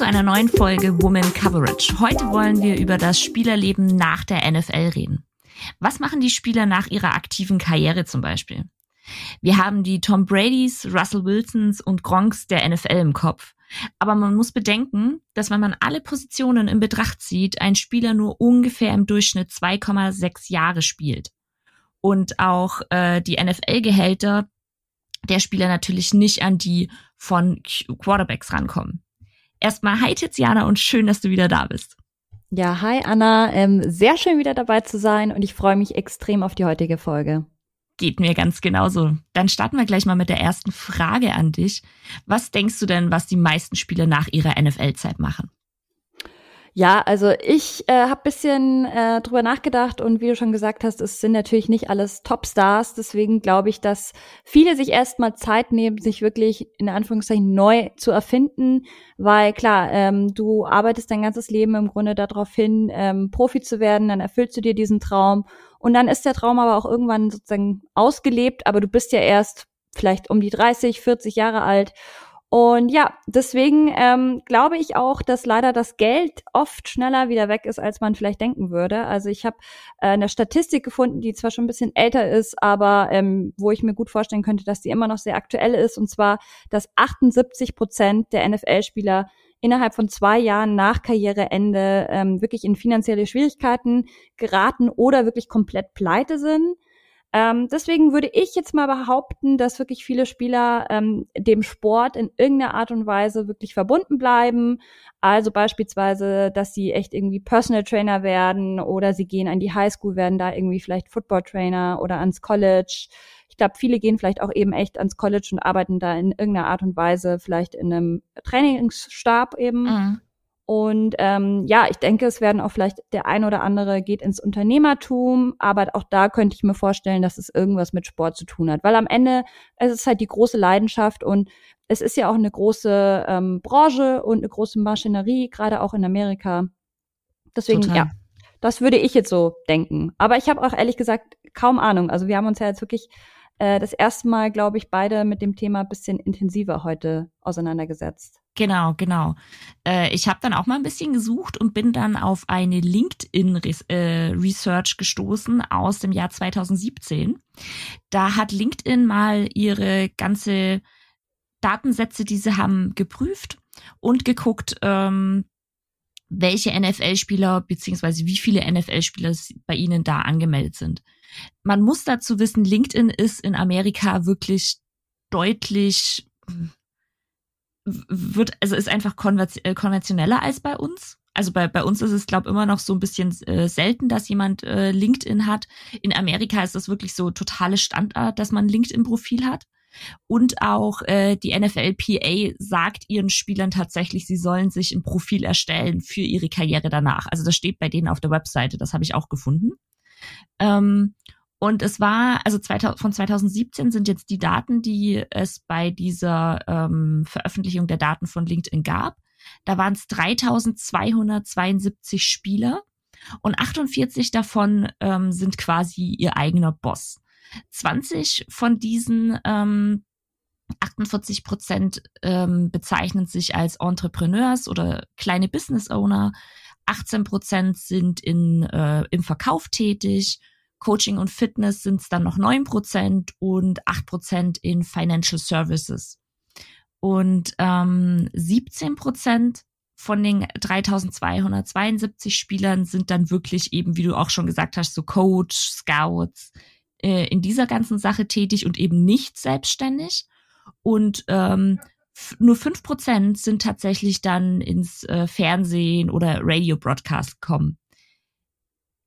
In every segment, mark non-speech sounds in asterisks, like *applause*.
Zu einer neuen Folge Woman Coverage. Heute wollen wir über das Spielerleben nach der NFL reden. Was machen die Spieler nach ihrer aktiven Karriere zum Beispiel? Wir haben die Tom Bradys, Russell Wilsons und Gronks der NFL im Kopf. Aber man muss bedenken, dass wenn man alle Positionen in Betracht zieht, ein Spieler nur ungefähr im Durchschnitt 2,6 Jahre spielt. Und auch äh, die NFL-Gehälter der Spieler natürlich nicht an die von Quarterbacks rankommen. Erstmal hi Tiziana und schön, dass du wieder da bist. Ja, hi Anna, ähm, sehr schön wieder dabei zu sein und ich freue mich extrem auf die heutige Folge. Geht mir ganz genauso. Dann starten wir gleich mal mit der ersten Frage an dich. Was denkst du denn, was die meisten Spieler nach ihrer NFL-Zeit machen? Ja, also ich äh, habe bisschen äh, drüber nachgedacht und wie du schon gesagt hast, es sind natürlich nicht alles Topstars. Deswegen glaube ich, dass viele sich erstmal Zeit nehmen, sich wirklich in Anführungszeichen neu zu erfinden, weil klar, ähm, du arbeitest dein ganzes Leben im Grunde darauf hin, ähm, Profi zu werden, dann erfüllst du dir diesen Traum. Und dann ist der Traum aber auch irgendwann sozusagen ausgelebt, aber du bist ja erst vielleicht um die 30, 40 Jahre alt und ja, deswegen ähm, glaube ich auch, dass leider das Geld oft schneller wieder weg ist, als man vielleicht denken würde. Also ich habe äh, eine Statistik gefunden, die zwar schon ein bisschen älter ist, aber ähm, wo ich mir gut vorstellen könnte, dass die immer noch sehr aktuell ist. Und zwar, dass 78 Prozent der NFL-Spieler innerhalb von zwei Jahren nach Karriereende ähm, wirklich in finanzielle Schwierigkeiten geraten oder wirklich komplett pleite sind. Ähm, deswegen würde ich jetzt mal behaupten, dass wirklich viele Spieler ähm, dem Sport in irgendeiner Art und Weise wirklich verbunden bleiben. Also beispielsweise, dass sie echt irgendwie Personal Trainer werden oder sie gehen an die Highschool, werden da irgendwie vielleicht Football Trainer oder ans College. Ich glaube, viele gehen vielleicht auch eben echt ans College und arbeiten da in irgendeiner Art und Weise vielleicht in einem Trainingsstab eben. Mhm. Und ähm, ja, ich denke, es werden auch vielleicht der ein oder andere geht ins Unternehmertum, aber auch da könnte ich mir vorstellen, dass es irgendwas mit Sport zu tun hat. Weil am Ende es ist halt die große Leidenschaft und es ist ja auch eine große ähm, Branche und eine große Maschinerie, gerade auch in Amerika. Deswegen, Total. ja, das würde ich jetzt so denken. Aber ich habe auch ehrlich gesagt kaum Ahnung. Also wir haben uns ja jetzt wirklich äh, das erste Mal, glaube ich, beide mit dem Thema bisschen intensiver heute auseinandergesetzt. Genau, genau. Äh, ich habe dann auch mal ein bisschen gesucht und bin dann auf eine LinkedIn-Research äh, gestoßen aus dem Jahr 2017. Da hat LinkedIn mal ihre ganze Datensätze, die sie haben, geprüft und geguckt, ähm, welche NFL-Spieler beziehungsweise wie viele NFL-Spieler bei ihnen da angemeldet sind. Man muss dazu wissen, LinkedIn ist in Amerika wirklich deutlich wird, also ist einfach äh, konventioneller als bei uns. Also bei, bei uns ist es, glaube immer noch so ein bisschen äh, selten, dass jemand äh, LinkedIn hat. In Amerika ist das wirklich so totale Standard, dass man LinkedIn-Profil hat. Und auch äh, die NFLPA sagt ihren Spielern tatsächlich, sie sollen sich ein Profil erstellen für ihre Karriere danach. Also das steht bei denen auf der Webseite, das habe ich auch gefunden. Ähm, und es war, also 2000, von 2017 sind jetzt die Daten, die es bei dieser ähm, Veröffentlichung der Daten von LinkedIn gab. Da waren es 3272 Spieler und 48 davon ähm, sind quasi ihr eigener Boss. 20 von diesen ähm, 48 Prozent ähm, bezeichnen sich als Entrepreneurs oder kleine Business Owner. 18 Prozent sind in, äh, im Verkauf tätig Coaching und Fitness sind es dann noch neun Prozent und acht Prozent in Financial Services. Und ähm, 17 Prozent von den 3272 Spielern sind dann wirklich eben, wie du auch schon gesagt hast, so Coach, Scouts, äh, in dieser ganzen Sache tätig und eben nicht selbstständig. Und ähm, nur fünf Prozent sind tatsächlich dann ins äh, Fernsehen oder Radio Broadcast gekommen.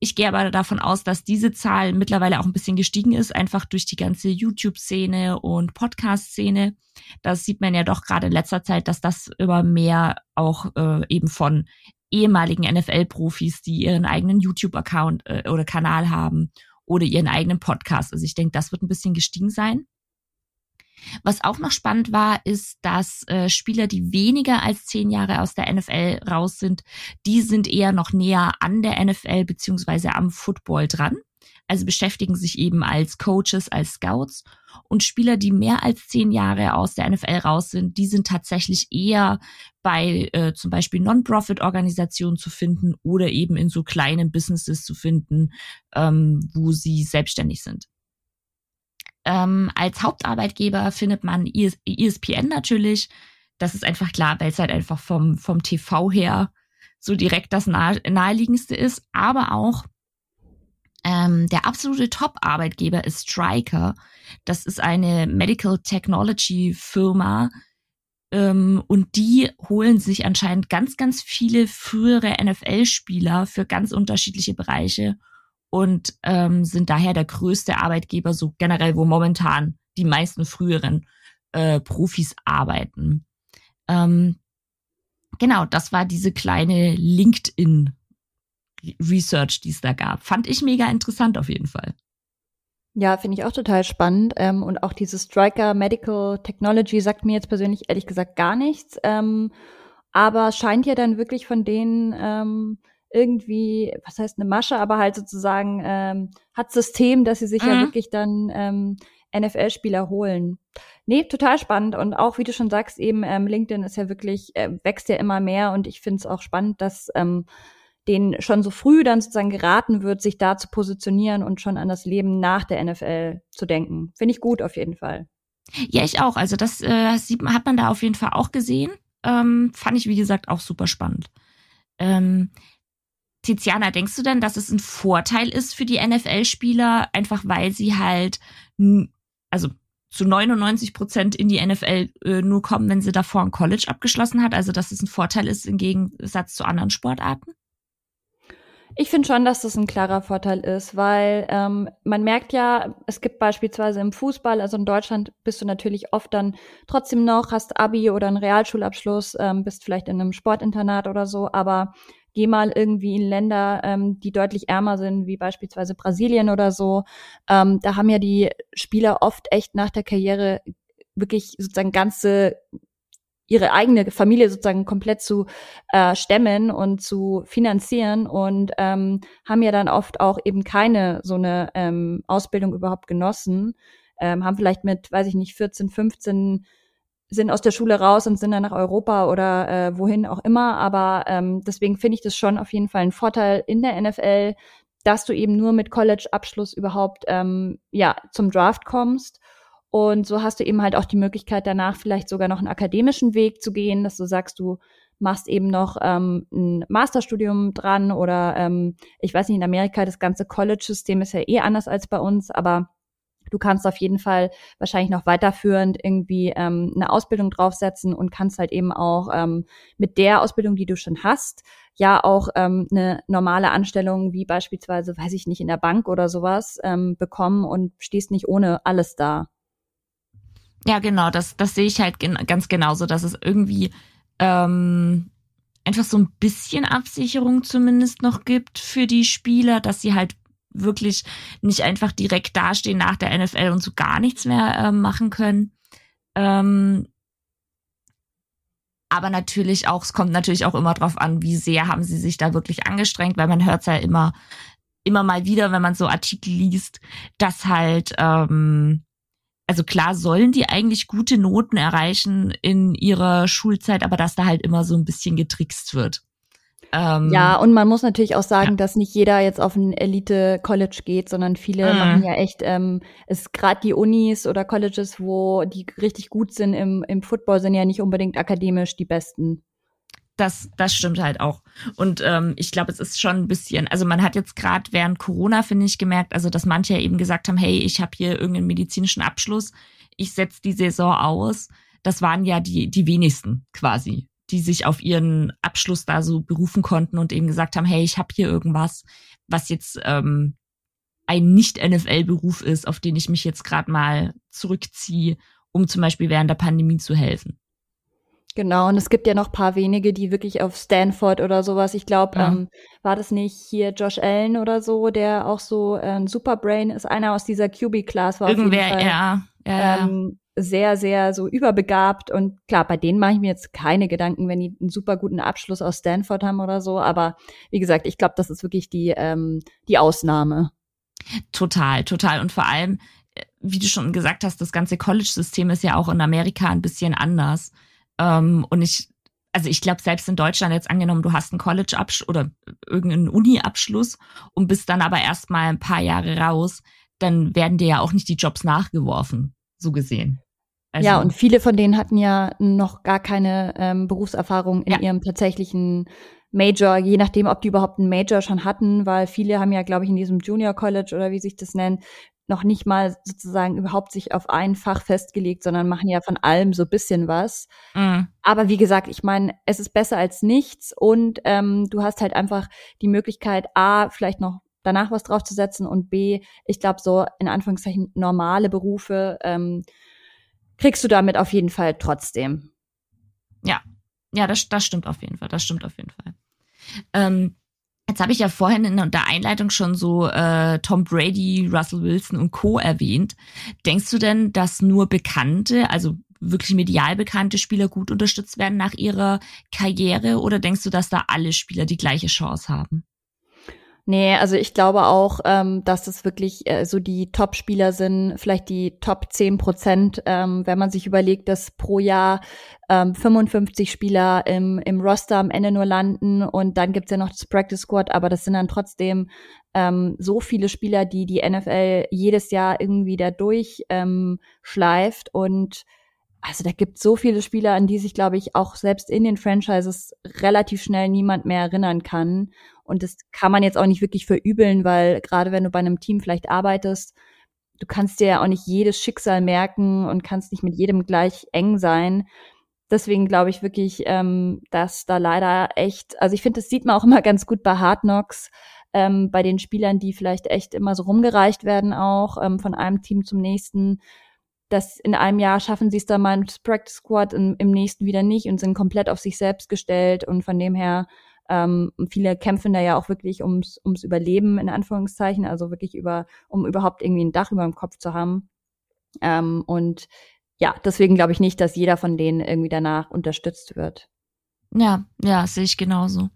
Ich gehe aber davon aus, dass diese Zahl mittlerweile auch ein bisschen gestiegen ist, einfach durch die ganze YouTube-Szene und Podcast-Szene. Das sieht man ja doch gerade in letzter Zeit, dass das immer mehr auch äh, eben von ehemaligen NFL-Profis, die ihren eigenen YouTube-Account äh, oder Kanal haben oder ihren eigenen Podcast. Also ich denke, das wird ein bisschen gestiegen sein. Was auch noch spannend war, ist, dass äh, Spieler, die weniger als zehn Jahre aus der NFL raus sind, die sind eher noch näher an der NFL beziehungsweise am Football dran. also beschäftigen sich eben als Coaches, als Scouts. Und Spieler, die mehr als zehn Jahre aus der NFL raus sind, die sind tatsächlich eher bei äh, zum Beispiel Non-Profit-Organisationen zu finden oder eben in so kleinen Businesses zu finden, ähm, wo sie selbstständig sind. Ähm, als Hauptarbeitgeber findet man ESPN natürlich. Das ist einfach klar, weil es halt einfach vom, vom TV her so direkt das nahe, naheliegendste ist. Aber auch ähm, der absolute Top-Arbeitgeber ist Stryker. Das ist eine Medical Technology Firma. Ähm, und die holen sich anscheinend ganz, ganz viele frühere NFL-Spieler für ganz unterschiedliche Bereiche und ähm, sind daher der größte Arbeitgeber, so generell, wo momentan die meisten früheren äh, Profis arbeiten. Ähm, genau, das war diese kleine LinkedIn Research, die es da gab. Fand ich mega interessant auf jeden Fall. Ja, finde ich auch total spannend. Ähm, und auch dieses Striker Medical Technology sagt mir jetzt persönlich ehrlich gesagt gar nichts. Ähm, aber scheint ja dann wirklich von denen ähm, irgendwie, was heißt eine Masche, aber halt sozusagen ähm, hat System, dass sie sich mhm. ja wirklich dann ähm, NFL-Spieler holen. Nee, total spannend. Und auch, wie du schon sagst, eben ähm, LinkedIn ist ja wirklich, äh, wächst ja immer mehr und ich finde es auch spannend, dass ähm, denen schon so früh dann sozusagen geraten wird, sich da zu positionieren und schon an das Leben nach der NFL zu denken. Finde ich gut auf jeden Fall. Ja, ich auch. Also das äh, sieht, hat man da auf jeden Fall auch gesehen. Ähm, fand ich, wie gesagt, auch super spannend. Ähm, Tiziana, denkst du denn, dass es ein Vorteil ist für die NFL-Spieler, einfach weil sie halt, also zu 99 Prozent in die NFL äh, nur kommen, wenn sie davor ein College abgeschlossen hat? Also, dass es ein Vorteil ist im Gegensatz zu anderen Sportarten? Ich finde schon, dass das ein klarer Vorteil ist, weil ähm, man merkt ja, es gibt beispielsweise im Fußball, also in Deutschland bist du natürlich oft dann trotzdem noch, hast Abi oder einen Realschulabschluss, ähm, bist vielleicht in einem Sportinternat oder so, aber geh mal irgendwie in Länder, ähm, die deutlich ärmer sind, wie beispielsweise Brasilien oder so. Ähm, da haben ja die Spieler oft echt nach der Karriere wirklich sozusagen ganze ihre eigene Familie sozusagen komplett zu äh, stemmen und zu finanzieren und ähm, haben ja dann oft auch eben keine so eine ähm, Ausbildung überhaupt genossen, ähm, haben vielleicht mit, weiß ich nicht, 14, 15 sind aus der Schule raus und sind dann nach Europa oder äh, wohin auch immer. Aber ähm, deswegen finde ich das schon auf jeden Fall ein Vorteil in der NFL, dass du eben nur mit College-Abschluss überhaupt ähm, ja zum Draft kommst und so hast du eben halt auch die Möglichkeit, danach vielleicht sogar noch einen akademischen Weg zu gehen, dass du sagst, du machst eben noch ähm, ein Masterstudium dran oder ähm, ich weiß nicht, in Amerika das ganze College-System ist ja eh anders als bei uns, aber du kannst auf jeden Fall wahrscheinlich noch weiterführend irgendwie ähm, eine Ausbildung draufsetzen und kannst halt eben auch ähm, mit der Ausbildung, die du schon hast, ja auch ähm, eine normale Anstellung wie beispielsweise, weiß ich nicht, in der Bank oder sowas ähm, bekommen und stehst nicht ohne alles da. Ja, genau, das, das sehe ich halt gen ganz genauso, dass es irgendwie ähm, einfach so ein bisschen Absicherung zumindest noch gibt für die Spieler, dass sie halt wirklich nicht einfach direkt dastehen nach der NFL und so gar nichts mehr äh, machen können. Ähm, aber natürlich auch, es kommt natürlich auch immer drauf an, wie sehr haben sie sich da wirklich angestrengt, weil man hört es ja immer, immer mal wieder, wenn man so Artikel liest, dass halt ähm, also klar sollen die eigentlich gute Noten erreichen in ihrer Schulzeit, aber dass da halt immer so ein bisschen getrickst wird. Ähm, ja, und man muss natürlich auch sagen, ja. dass nicht jeder jetzt auf ein Elite-College geht, sondern viele mhm. machen ja echt, ähm, es gerade die Unis oder Colleges, wo die richtig gut sind im, im Football, sind ja nicht unbedingt akademisch die besten das, das stimmt halt auch. Und ähm, ich glaube, es ist schon ein bisschen, also man hat jetzt gerade während Corona, finde ich, gemerkt, also dass manche eben gesagt haben, hey, ich habe hier irgendeinen medizinischen Abschluss, ich setze die Saison aus. Das waren ja die, die wenigsten quasi, die sich auf ihren Abschluss da so berufen konnten und eben gesagt haben, hey, ich habe hier irgendwas, was jetzt ähm, ein Nicht-NFL-Beruf ist, auf den ich mich jetzt gerade mal zurückziehe, um zum Beispiel während der Pandemie zu helfen. Genau, und es gibt ja noch paar wenige, die wirklich auf Stanford oder sowas, ich glaube, ja. ähm, war das nicht hier Josh Allen oder so, der auch so äh, ein Superbrain ist, einer aus dieser QB-Class war Irgendwer, ja, ja, ähm, sehr, sehr so überbegabt und klar, bei denen mache ich mir jetzt keine Gedanken, wenn die einen super guten Abschluss aus Stanford haben oder so, aber wie gesagt, ich glaube, das ist wirklich die, ähm, die Ausnahme. Total, total. Und vor allem, äh, wie du schon gesagt hast, das ganze College-System ist ja auch in Amerika ein bisschen anders. Ähm, und ich, also ich glaube, selbst in Deutschland jetzt angenommen, du hast einen College-Abschluss oder irgendeinen Uni-Abschluss und bist dann aber erst mal ein paar Jahre raus, dann werden dir ja auch nicht die Jobs nachgeworfen, so gesehen. Also, ja, und viele von denen hatten ja noch gar keine ähm, Berufserfahrung in ja. ihrem tatsächlichen Major, je nachdem, ob die überhaupt einen Major schon hatten, weil viele haben ja, glaube ich, in diesem Junior College oder wie sich das nennt, noch nicht mal sozusagen überhaupt sich auf ein Fach festgelegt, sondern machen ja von allem so bisschen was. Mhm. Aber wie gesagt, ich meine, es ist besser als nichts und ähm, du hast halt einfach die Möglichkeit, A, vielleicht noch danach was draufzusetzen und B, ich glaube, so in Anführungszeichen normale Berufe ähm, kriegst du damit auf jeden Fall trotzdem. Ja, ja, das, das stimmt auf jeden Fall. Das stimmt auf jeden Fall. Ähm, jetzt habe ich ja vorhin in der Einleitung schon so äh, Tom Brady, Russell Wilson und Co. erwähnt. Denkst du denn, dass nur bekannte, also wirklich medial bekannte Spieler gut unterstützt werden nach ihrer Karriere oder denkst du, dass da alle Spieler die gleiche Chance haben? Nee, also ich glaube auch, ähm, dass das wirklich äh, so die Top-Spieler sind, vielleicht die Top 10 Prozent, ähm, wenn man sich überlegt, dass pro Jahr ähm, 55 Spieler im, im Roster am Ende nur landen und dann gibt's ja noch das Practice Squad, aber das sind dann trotzdem ähm, so viele Spieler, die die NFL jedes Jahr irgendwie da durchschleift ähm, und also da gibt so viele Spieler, an die sich, glaube ich, auch selbst in den Franchises relativ schnell niemand mehr erinnern kann. Und das kann man jetzt auch nicht wirklich verübeln, weil gerade wenn du bei einem Team vielleicht arbeitest, du kannst dir ja auch nicht jedes Schicksal merken und kannst nicht mit jedem gleich eng sein. Deswegen glaube ich wirklich, ähm, dass da leider echt, also ich finde, das sieht man auch immer ganz gut bei Hard Knocks, ähm, bei den Spielern, die vielleicht echt immer so rumgereicht werden auch ähm, von einem Team zum nächsten dass in einem Jahr schaffen sie es dann mal ins Practice Squad, im, im nächsten wieder nicht und sind komplett auf sich selbst gestellt und von dem her ähm, viele kämpfen da ja auch wirklich ums, ums Überleben in Anführungszeichen, also wirklich über, um überhaupt irgendwie ein Dach über dem Kopf zu haben. Ähm, und ja, deswegen glaube ich nicht, dass jeder von denen irgendwie danach unterstützt wird. Ja, ja, sehe ich genauso.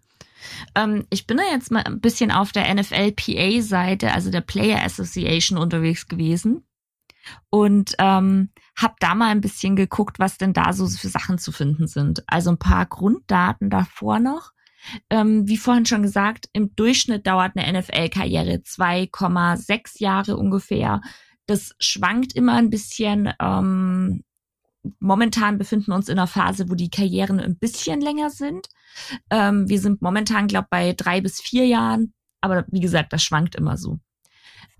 Ähm, ich bin da jetzt mal ein bisschen auf der NFL-PA-Seite, also der Player Association unterwegs gewesen und ähm, habe da mal ein bisschen geguckt, was denn da so für Sachen zu finden sind. Also ein paar Grunddaten davor noch. Ähm, wie vorhin schon gesagt, im Durchschnitt dauert eine NFL-Karriere 2,6 Jahre ungefähr. Das schwankt immer ein bisschen. Ähm, momentan befinden wir uns in einer Phase, wo die Karrieren ein bisschen länger sind. Ähm, wir sind momentan, glaube ich, bei drei bis vier Jahren. Aber wie gesagt, das schwankt immer so.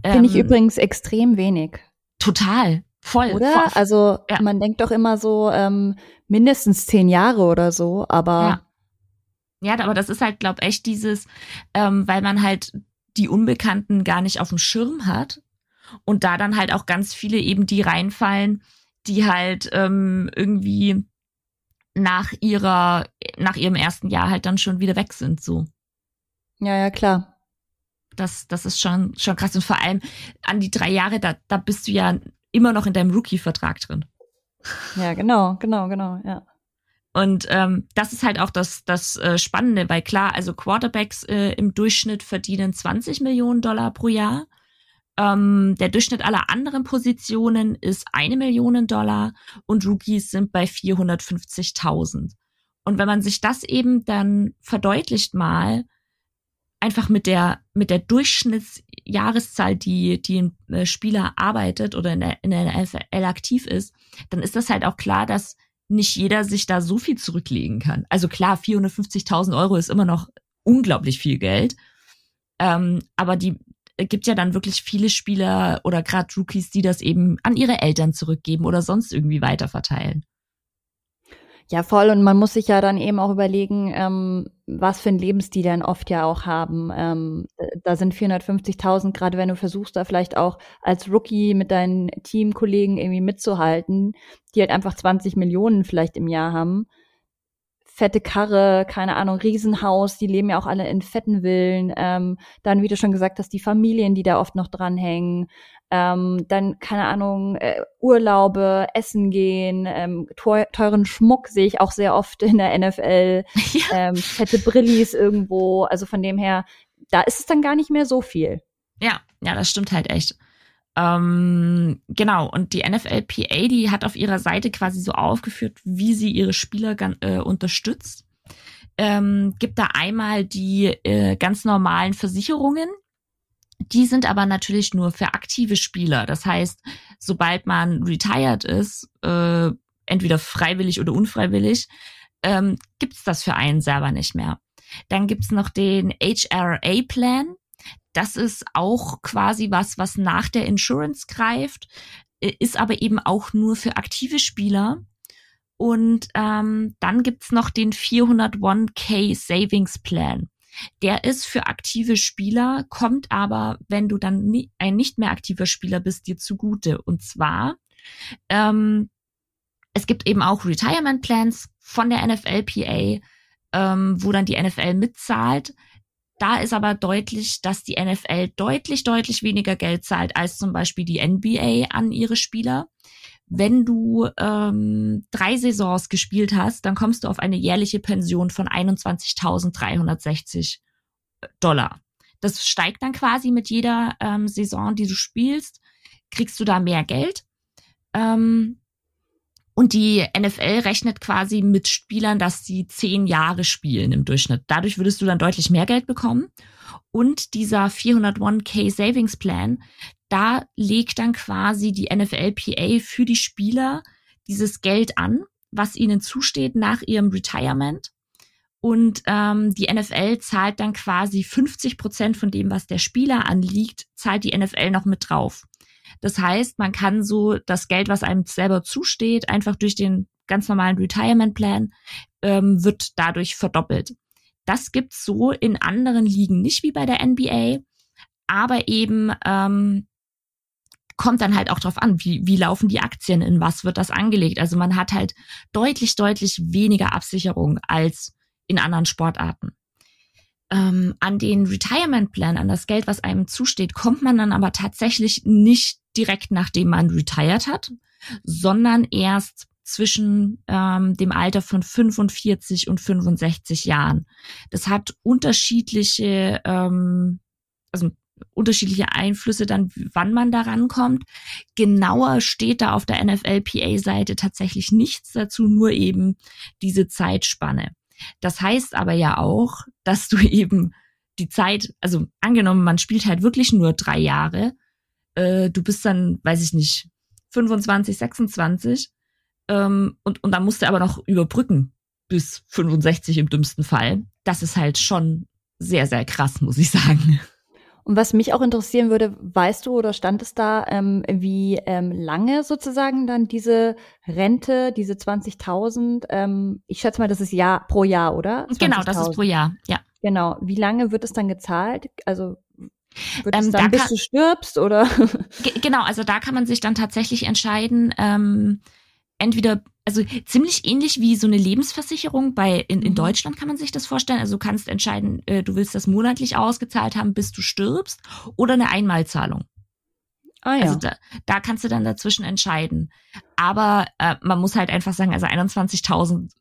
Finde ich ähm, übrigens extrem wenig. Total. Voll. Oder? Voll. Also ja. man denkt doch immer so ähm, mindestens zehn Jahre oder so, aber. Ja. Ja, aber das ist halt, glaub echt dieses, ähm, weil man halt die Unbekannten gar nicht auf dem Schirm hat und da dann halt auch ganz viele eben die reinfallen, die halt ähm, irgendwie nach ihrer, nach ihrem ersten Jahr halt dann schon wieder weg sind, so. Ja, ja, klar. Das, das ist schon, schon krass. Und vor allem an die drei Jahre, da, da bist du ja immer noch in deinem Rookie-Vertrag drin. Ja, genau, genau, genau, ja. Und ähm, das ist halt auch das, das äh, Spannende, weil klar, also Quarterbacks äh, im Durchschnitt verdienen 20 Millionen Dollar pro Jahr. Ähm, der Durchschnitt aller anderen Positionen ist eine Million Dollar und Rookies sind bei 450.000. Und wenn man sich das eben dann verdeutlicht mal, einfach mit der, mit der Durchschnittsjahreszahl, die, die ein äh, Spieler arbeitet oder in der, in der NFL aktiv ist, dann ist das halt auch klar, dass nicht jeder sich da so viel zurücklegen kann. Also klar, 450.000 Euro ist immer noch unglaublich viel Geld. Ähm, aber die äh, gibt ja dann wirklich viele Spieler oder gerade Rookies, die das eben an ihre Eltern zurückgeben oder sonst irgendwie weiterverteilen. Ja, voll. Und man muss sich ja dann eben auch überlegen, ähm, was für ein Lebensstil dann oft ja auch haben. Ähm, da sind 450.000, gerade wenn du versuchst, da vielleicht auch als Rookie mit deinen Teamkollegen irgendwie mitzuhalten, die halt einfach 20 Millionen vielleicht im Jahr haben. Fette Karre, keine Ahnung, Riesenhaus, die leben ja auch alle in fetten Villen. Ähm, dann, wie du schon gesagt hast, die Familien, die da oft noch dranhängen ähm, dann, keine Ahnung, äh, Urlaube, Essen gehen, ähm, teuren Schmuck sehe ich auch sehr oft in der NFL, *laughs* ja. ähm, fette Brillis irgendwo, also von dem her, da ist es dann gar nicht mehr so viel. Ja, ja, das stimmt halt echt. Ähm, genau, und die NFLPA, die hat auf ihrer Seite quasi so aufgeführt, wie sie ihre Spieler äh, unterstützt. Ähm, gibt da einmal die äh, ganz normalen Versicherungen. Die sind aber natürlich nur für aktive Spieler. Das heißt, sobald man retired ist, äh, entweder freiwillig oder unfreiwillig, ähm, gibt's das für einen selber nicht mehr. Dann gibt's noch den HRA-Plan. Das ist auch quasi was, was nach der Insurance greift, äh, ist aber eben auch nur für aktive Spieler. Und ähm, dann gibt's noch den 401k Savings Plan. Der ist für aktive Spieler, kommt aber, wenn du dann nie, ein nicht mehr aktiver Spieler bist, dir zugute. Und zwar, ähm, es gibt eben auch Retirement Plans von der NFLPA, ähm, wo dann die NFL mitzahlt. Da ist aber deutlich, dass die NFL deutlich, deutlich weniger Geld zahlt als zum Beispiel die NBA an ihre Spieler. Wenn du ähm, drei Saisons gespielt hast, dann kommst du auf eine jährliche Pension von 21.360 Dollar. Das steigt dann quasi mit jeder ähm, Saison, die du spielst, kriegst du da mehr Geld. Ähm, und die NFL rechnet quasi mit Spielern, dass sie zehn Jahre spielen im Durchschnitt. Dadurch würdest du dann deutlich mehr Geld bekommen. Und dieser 401k Savings Plan, da legt dann quasi die NFLPA für die Spieler dieses Geld an, was ihnen zusteht nach ihrem Retirement. Und ähm, die NFL zahlt dann quasi 50 Prozent von dem, was der Spieler anliegt, zahlt die NFL noch mit drauf. Das heißt, man kann so das Geld, was einem selber zusteht, einfach durch den ganz normalen Retirement Plan, ähm, wird dadurch verdoppelt. Das gibt's so in anderen Ligen nicht wie bei der NBA, aber eben ähm, kommt dann halt auch drauf an, wie, wie laufen die Aktien, in was wird das angelegt. Also man hat halt deutlich, deutlich weniger Absicherung als in anderen Sportarten. Ähm, an den Retirement Plan, an das Geld, was einem zusteht, kommt man dann aber tatsächlich nicht direkt nachdem man retired hat, sondern erst zwischen ähm, dem Alter von 45 und 65 Jahren. Das hat unterschiedliche, ähm, also unterschiedliche Einflüsse dann, wann man da rankommt. Genauer steht da auf der NFLPA-Seite tatsächlich nichts dazu, nur eben diese Zeitspanne. Das heißt aber ja auch, dass du *laughs* eben die Zeit, also angenommen, man spielt halt wirklich nur drei Jahre, äh, du bist dann, weiß ich nicht, 25, 26 ähm, und, und dann musst du aber noch überbrücken bis 65 im dümmsten Fall. Das ist halt schon sehr, sehr krass, muss ich sagen. Und was mich auch interessieren würde, weißt du oder stand es da, ähm, wie ähm, lange sozusagen dann diese Rente, diese 20.000, ähm, ich schätze mal, das ist Jahr pro Jahr, oder? Genau, das ist pro Jahr, ja. Genau. Wie lange wird es dann gezahlt? Also wird ähm, es dann, da bis du stirbst oder? Genau, also da kann man sich dann tatsächlich entscheiden, ähm, entweder, also ziemlich ähnlich wie so eine Lebensversicherung bei in, in mhm. Deutschland kann man sich das vorstellen. Also du kannst entscheiden, äh, du willst das monatlich ausgezahlt haben, bis du stirbst, oder eine Einmalzahlung. Ah, ja. Also da, da kannst du dann dazwischen entscheiden. Aber äh, man muss halt einfach sagen, also 21.000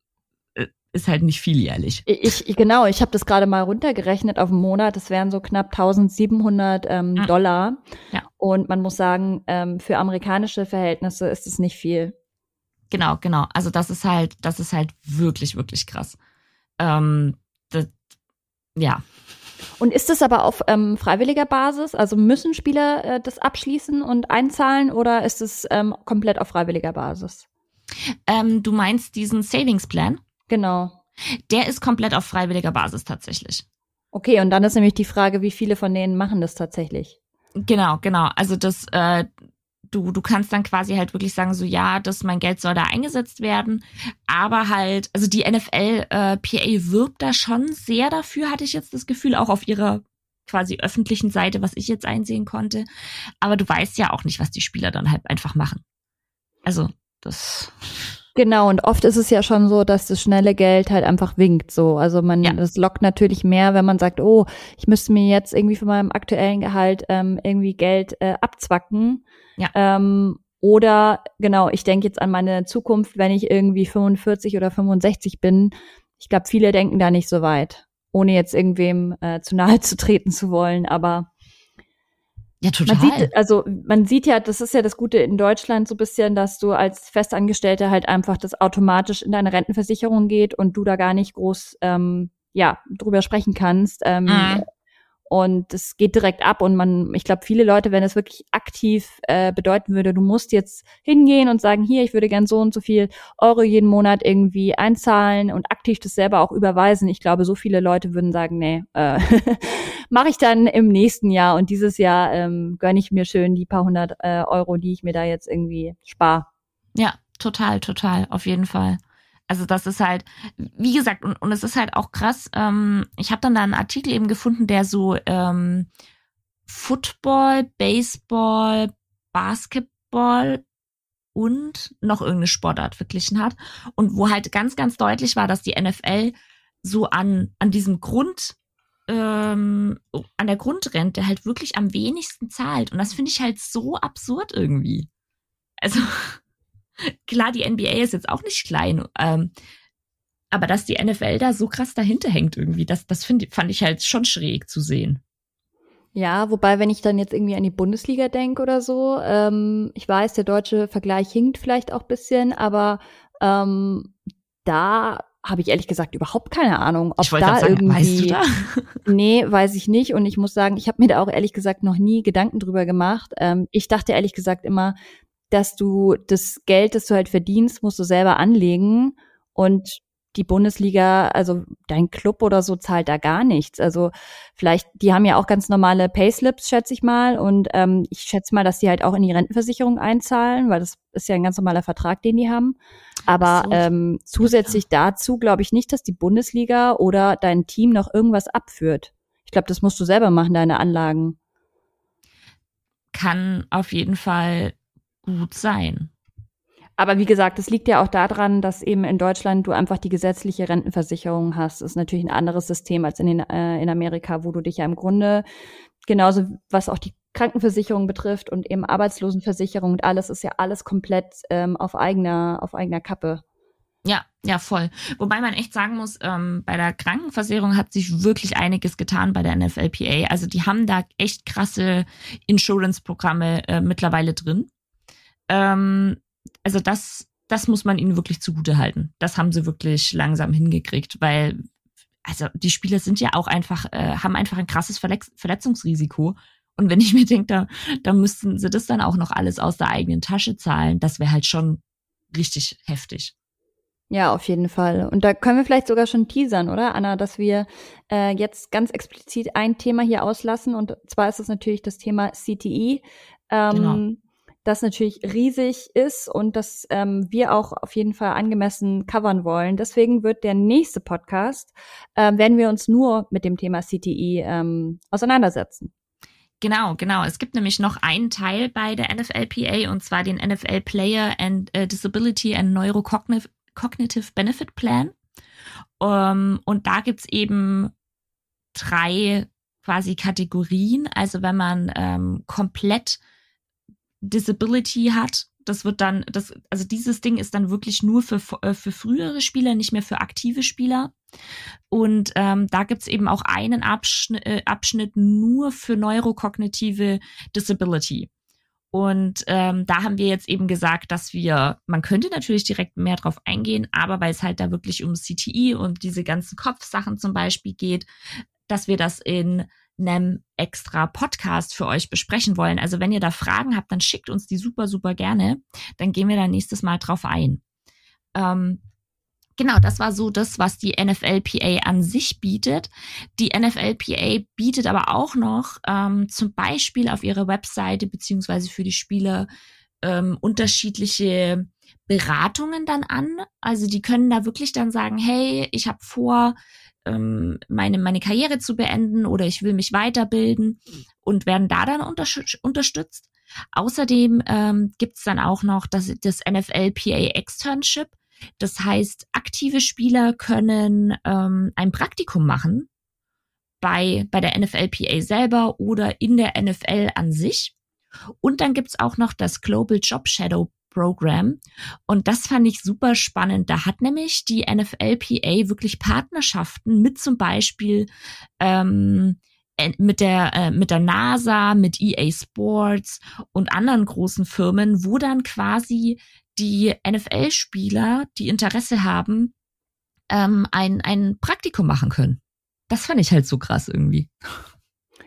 ist halt nicht viel jährlich. Ich, ich genau, ich habe das gerade mal runtergerechnet auf einen Monat. Das wären so knapp 1700 ähm, ja. Dollar. Ja. Und man muss sagen, ähm, für amerikanische Verhältnisse ist es nicht viel. Genau, genau. Also das ist halt, das ist halt wirklich, wirklich krass. Ähm, das, ja. Und ist das aber auf ähm, freiwilliger Basis? Also müssen Spieler äh, das abschließen und einzahlen oder ist es ähm, komplett auf freiwilliger Basis? Ähm, du meinst diesen Savings Plan? Genau. Der ist komplett auf freiwilliger Basis tatsächlich. Okay, und dann ist nämlich die Frage, wie viele von denen machen das tatsächlich? Genau, genau. Also das, äh, du, du kannst dann quasi halt wirklich sagen, so ja, dass mein Geld soll da eingesetzt werden. Aber halt, also die NFL äh, PA wirbt da schon sehr dafür, hatte ich jetzt das Gefühl, auch auf ihrer quasi öffentlichen Seite, was ich jetzt einsehen konnte. Aber du weißt ja auch nicht, was die Spieler dann halt einfach machen. Also, das. Genau, und oft ist es ja schon so, dass das schnelle Geld halt einfach winkt so. Also man, ja. das lockt natürlich mehr, wenn man sagt, oh, ich müsste mir jetzt irgendwie von meinem aktuellen Gehalt ähm, irgendwie Geld äh, abzwacken. Ja. Ähm, oder genau, ich denke jetzt an meine Zukunft, wenn ich irgendwie 45 oder 65 bin. Ich glaube, viele denken da nicht so weit, ohne jetzt irgendwem äh, zu nahe zu treten zu wollen. Aber Ja, total. Man sieht, also man sieht ja, das ist ja das Gute in Deutschland so ein bisschen, dass du als Festangestellter halt einfach das automatisch in deine Rentenversicherung geht und du da gar nicht groß ähm, ja drüber sprechen kannst. Ähm, mhm. Und es geht direkt ab und man, ich glaube, viele Leute, wenn es wirklich aktiv äh, bedeuten würde, du musst jetzt hingehen und sagen, hier, ich würde gern so und so viel Euro jeden Monat irgendwie einzahlen und aktiv das selber auch überweisen. Ich glaube, so viele Leute würden sagen, nee, äh, *laughs* mache ich dann im nächsten Jahr und dieses Jahr ähm, gönne ich mir schön die paar hundert äh, Euro, die ich mir da jetzt irgendwie spare. Ja, total, total, auf jeden Fall. Also das ist halt, wie gesagt, und, und es ist halt auch krass. Ähm, ich habe dann da einen Artikel eben gefunden, der so ähm, Football, Baseball, Basketball und noch irgendeine Sportart verglichen hat. Und wo halt ganz, ganz deutlich war, dass die NFL so an, an diesem Grund, ähm, an der Grundrente halt wirklich am wenigsten zahlt. Und das finde ich halt so absurd irgendwie. Also Klar, die NBA ist jetzt auch nicht klein, ähm, aber dass die NFL da so krass dahinter hängt irgendwie, das, das find, fand ich halt schon schräg zu sehen. Ja, wobei, wenn ich dann jetzt irgendwie an die Bundesliga denke oder so, ähm, ich weiß, der deutsche Vergleich hinkt vielleicht auch bisschen, aber ähm, da habe ich ehrlich gesagt überhaupt keine Ahnung, ob da sagen, irgendwie. Weißt du da? *laughs* *laughs* nee, weiß ich nicht. Und ich muss sagen, ich habe mir da auch ehrlich gesagt noch nie Gedanken drüber gemacht. Ähm, ich dachte ehrlich gesagt immer, dass du das Geld, das du halt verdienst, musst du selber anlegen und die Bundesliga, also dein Club oder so zahlt da gar nichts. Also vielleicht, die haben ja auch ganz normale Payslips, schätze ich mal. Und ähm, ich schätze mal, dass die halt auch in die Rentenversicherung einzahlen, weil das ist ja ein ganz normaler Vertrag, den die haben. Aber so. ähm, zusätzlich dazu glaube ich nicht, dass die Bundesliga oder dein Team noch irgendwas abführt. Ich glaube, das musst du selber machen, deine Anlagen. Kann auf jeden Fall gut sein. Aber wie gesagt, es liegt ja auch daran, dass eben in Deutschland du einfach die gesetzliche Rentenversicherung hast. Das ist natürlich ein anderes System als in, den, äh, in Amerika, wo du dich ja im Grunde genauso, was auch die Krankenversicherung betrifft und eben Arbeitslosenversicherung und alles ist ja alles komplett ähm, auf eigener auf eigener Kappe. Ja, ja, voll. Wobei man echt sagen muss, ähm, bei der Krankenversicherung hat sich wirklich einiges getan bei der NFLPA. Also die haben da echt krasse Insurance-Programme äh, mittlerweile drin. Ähm, also das, das muss man ihnen wirklich zugute halten. Das haben sie wirklich langsam hingekriegt, weil also die Spieler sind ja auch einfach, äh, haben einfach ein krasses Verletz Verletzungsrisiko. Und wenn ich *laughs* mir denke, da, da müssten sie das dann auch noch alles aus der eigenen Tasche zahlen, das wäre halt schon richtig heftig. Ja, auf jeden Fall. Und da können wir vielleicht sogar schon teasern, oder, Anna, dass wir äh, jetzt ganz explizit ein Thema hier auslassen. Und zwar ist es natürlich das Thema CTE. Ähm, genau das natürlich riesig ist und das ähm, wir auch auf jeden Fall angemessen covern wollen. Deswegen wird der nächste Podcast, äh, werden wir uns nur mit dem Thema CTE ähm, auseinandersetzen. Genau, genau. Es gibt nämlich noch einen Teil bei der NFLPA und zwar den NFL Player and uh, Disability and Neurocognitive Benefit Plan. Um, ähm, und da gibt's eben drei quasi Kategorien. Also wenn man ähm, komplett Disability hat. Das wird dann, das, also dieses Ding ist dann wirklich nur für, äh, für frühere Spieler, nicht mehr für aktive Spieler. Und ähm, da gibt's eben auch einen Abschnitt, äh, Abschnitt nur für neurokognitive Disability. Und ähm, da haben wir jetzt eben gesagt, dass wir, man könnte natürlich direkt mehr drauf eingehen, aber weil es halt da wirklich um CTI und diese ganzen Kopfsachen zum Beispiel geht, dass wir das in einem extra Podcast für euch besprechen wollen. Also wenn ihr da Fragen habt, dann schickt uns die super, super gerne. Dann gehen wir da nächstes Mal drauf ein. Ähm, Genau, das war so das, was die NFLPA an sich bietet. Die NFLPA bietet aber auch noch ähm, zum Beispiel auf ihrer Webseite beziehungsweise für die Spieler ähm, unterschiedliche Beratungen dann an. Also die können da wirklich dann sagen, hey, ich habe vor, ähm, meine, meine Karriere zu beenden oder ich will mich weiterbilden und werden da dann unterstützt. Außerdem ähm, gibt es dann auch noch das, das NFL-PA Externship. Das heißt, aktive Spieler können ähm, ein Praktikum machen bei, bei der NFLPA selber oder in der NFL an sich. Und dann gibt's auch noch das Global Job Shadow Program. Und das fand ich super spannend. Da hat nämlich die NFLPA wirklich Partnerschaften mit zum Beispiel ähm, mit der äh, mit der NASA, mit EA Sports und anderen großen Firmen, wo dann quasi die NFL-Spieler, die Interesse haben, ähm, ein ein Praktikum machen können. Das fand ich halt so krass irgendwie.